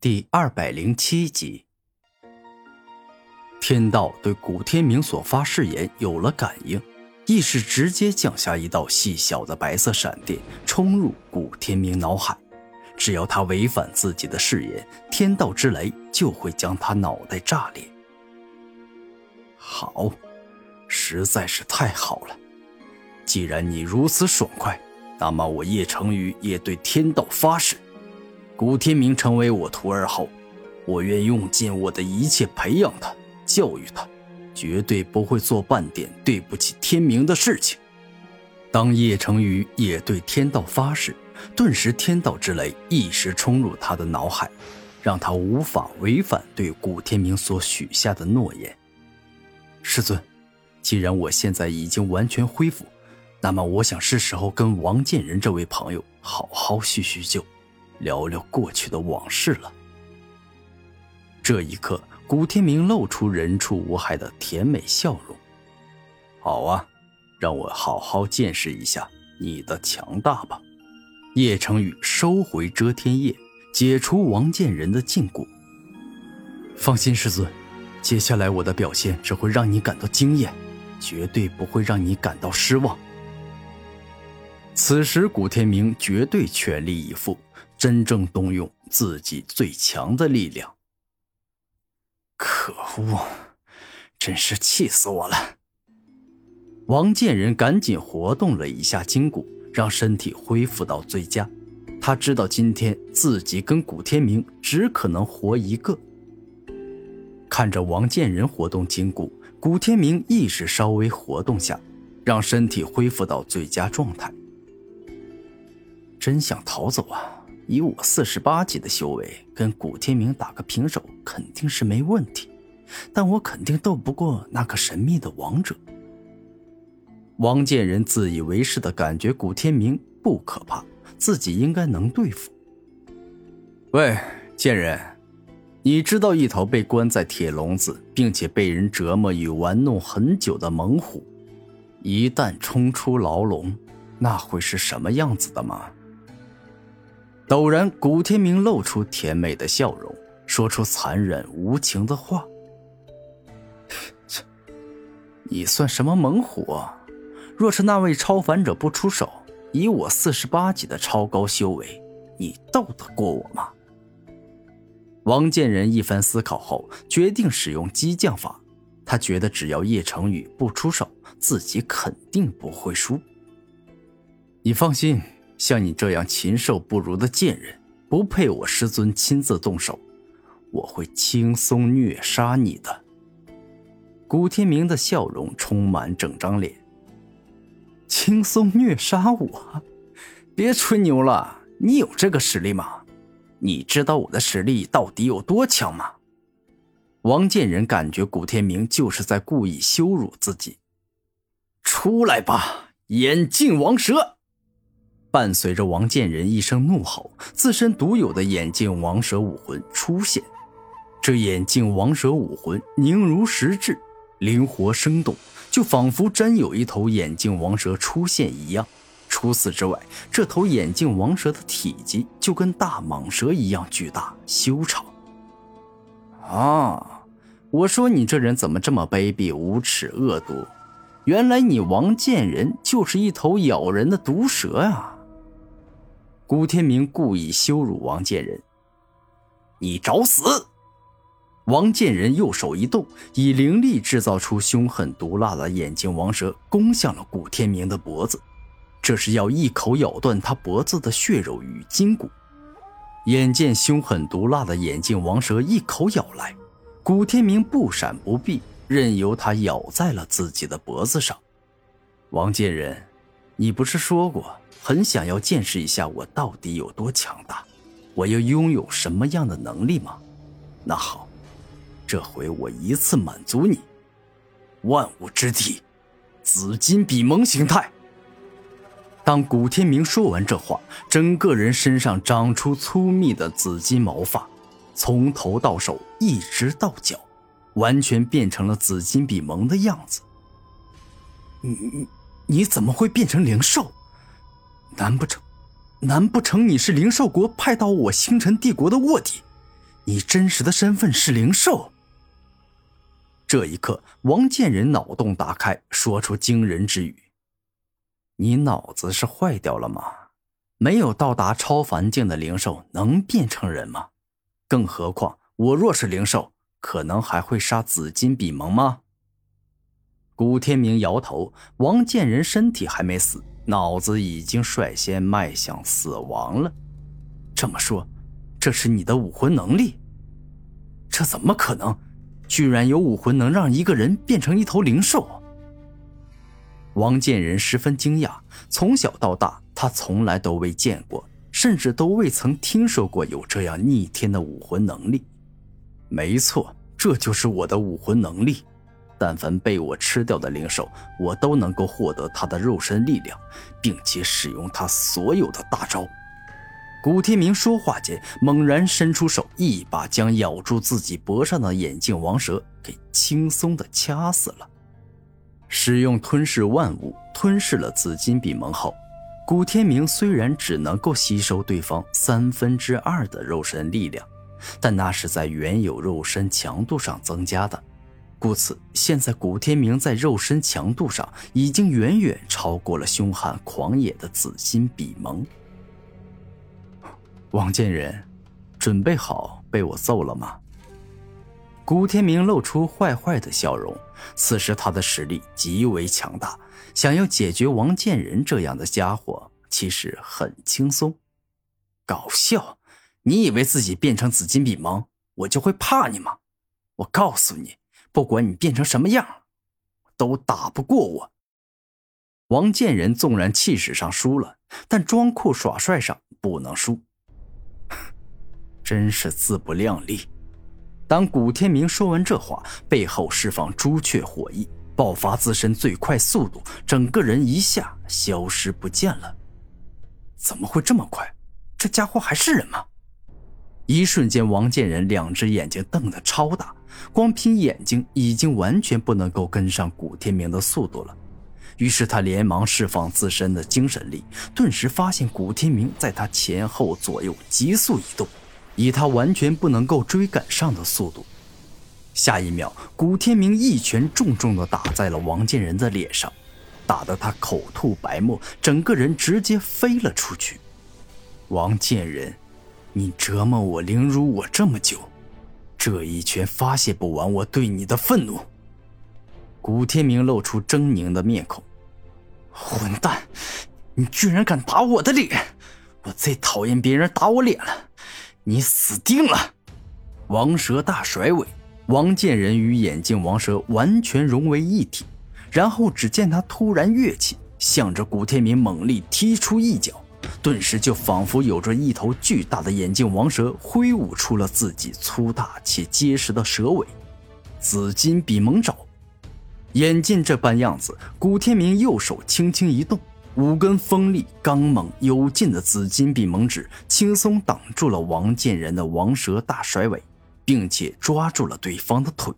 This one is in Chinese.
第二百零七集，天道对古天明所发誓言有了感应，亦是直接降下一道细小的白色闪电，冲入古天明脑海。只要他违反自己的誓言，天道之雷就会将他脑袋炸裂。好，实在是太好了！既然你如此爽快，那么我叶成宇也对天道发誓。古天明成为我徒儿后，我愿用尽我的一切培养他、教育他，绝对不会做半点对不起天明的事情。当叶成宇也对天道发誓，顿时天道之雷一时冲入他的脑海，让他无法违反对古天明所许下的诺言。师尊，既然我现在已经完全恢复，那么我想是时候跟王建仁这位朋友好好叙叙旧。聊聊过去的往事了。这一刻，古天明露出人畜无害的甜美笑容。好啊，让我好好见识一下你的强大吧。叶成宇收回遮天叶，解除王建仁的禁锢。放心，师尊，接下来我的表现只会让你感到惊艳，绝对不会让你感到失望。此时，古天明绝对全力以赴。真正动用自己最强的力量。可恶，真是气死我了！王建仁赶紧活动了一下筋骨，让身体恢复到最佳。他知道今天自己跟古天明只可能活一个。看着王建仁活动筋骨，古天明意识稍微活动下，让身体恢复到最佳状态。真想逃走啊！以我四十八级的修为，跟古天明打个平手肯定是没问题，但我肯定斗不过那个神秘的王者。王建仁自以为是的感觉，古天明不可怕，自己应该能对付。喂，贱人，你知道一头被关在铁笼子，并且被人折磨与玩弄很久的猛虎，一旦冲出牢笼，那会是什么样子的吗？陡然，古天明露出甜美的笑容，说出残忍无情的话：“ 切，你算什么猛虎？若是那位超凡者不出手，以我四十八级的超高修为，你斗得过我吗？”王建仁一番思考后，决定使用激将法。他觉得只要叶成宇不出手，自己肯定不会输。你放心。像你这样禽兽不如的贱人，不配我师尊亲自动手，我会轻松虐杀你的。古天明的笑容充满整张脸。轻松虐杀我？别吹牛了，你有这个实力吗？你知道我的实力到底有多强吗？王建仁感觉古天明就是在故意羞辱自己。出来吧，眼镜王蛇！伴随着王建仁一声怒吼，自身独有的眼镜王蛇武魂出现。这眼镜王蛇武魂凝如实质，灵活生动，就仿佛真有一头眼镜王蛇出现一样。除此之外，这头眼镜王蛇的体积就跟大蟒蛇一样巨大修长。啊！我说你这人怎么这么卑鄙无耻恶毒？原来你王建仁就是一头咬人的毒蛇啊！古天明故意羞辱王建仁：“你找死！”王建仁右手一动，以灵力制造出凶狠毒辣的眼镜王蛇，攻向了古天明的脖子。这是要一口咬断他脖子的血肉与筋骨。眼见凶狠毒辣的眼镜王蛇一口咬来，古天明不闪不避，任由它咬在了自己的脖子上。王建仁，你不是说过？很想要见识一下我到底有多强大，我又拥有什么样的能力吗？那好，这回我一次满足你。万物之体，紫金比蒙形态。当古天明说完这话，整个人身上长出粗密的紫金毛发，从头到手一直到脚，完全变成了紫金比蒙的样子。你你怎么会变成灵兽？难不成，难不成你是灵兽国派到我星辰帝国的卧底？你真实的身份是灵兽。这一刻，王建仁脑洞大开，说出惊人之语：“你脑子是坏掉了吗？没有到达超凡境的灵兽能变成人吗？更何况我若是灵兽，可能还会杀紫金比蒙吗？”古天明摇头：“王建仁身体还没死，脑子已经率先迈向死亡了。这么说，这是你的武魂能力？这怎么可能？居然有武魂能让一个人变成一头灵兽？”王建仁十分惊讶，从小到大，他从来都未见过，甚至都未曾听说过有这样逆天的武魂能力。没错，这就是我的武魂能力。但凡被我吃掉的灵兽，我都能够获得它的肉身力量，并且使用它所有的大招。古天明说话间，猛然伸出手，一把将咬住自己脖上的眼镜王蛇给轻松的掐死了。使用吞噬万物，吞噬了紫金比蒙后，古天明虽然只能够吸收对方三分之二的肉身力量，但那是在原有肉身强度上增加的。故此，现在古天明在肉身强度上已经远远超过了凶悍狂野的紫金比蒙。王建仁，准备好被我揍了吗？古天明露出坏坏的笑容。此时他的实力极为强大，想要解决王建仁这样的家伙，其实很轻松。搞笑！你以为自己变成紫金比蒙，我就会怕你吗？我告诉你。不管你变成什么样，都打不过我。王建仁纵然气势上输了，但装酷耍帅上不能输。真是自不量力！当古天明说完这话，背后释放朱雀火翼，爆发自身最快速度，整个人一下消失不见了。怎么会这么快？这家伙还是人吗？一瞬间，王建仁两只眼睛瞪得超大。光凭眼睛已经完全不能够跟上古天明的速度了，于是他连忙释放自身的精神力，顿时发现古天明在他前后左右急速移动，以他完全不能够追赶上的速度。下一秒，古天明一拳重重地打在了王建仁的脸上，打得他口吐白沫，整个人直接飞了出去。王建仁，你折磨我凌辱我这么久。这一拳发泄不完我对你的愤怒。古天明露出狰狞的面孔：“混蛋，你居然敢打我的脸！我最讨厌别人打我脸了，你死定了！”王蛇大甩尾，王建仁与眼镜王蛇完全融为一体，然后只见他突然跃起，向着古天明猛力踢出一脚。顿时就仿佛有着一头巨大的眼镜王蛇挥舞出了自己粗大且结实的蛇尾，紫金比蒙爪。眼见这般样子，古天明右手轻轻一动，五根锋利、刚猛、有劲的紫金比蒙指轻松挡住了王建仁的王蛇大甩尾，并且抓住了对方的腿。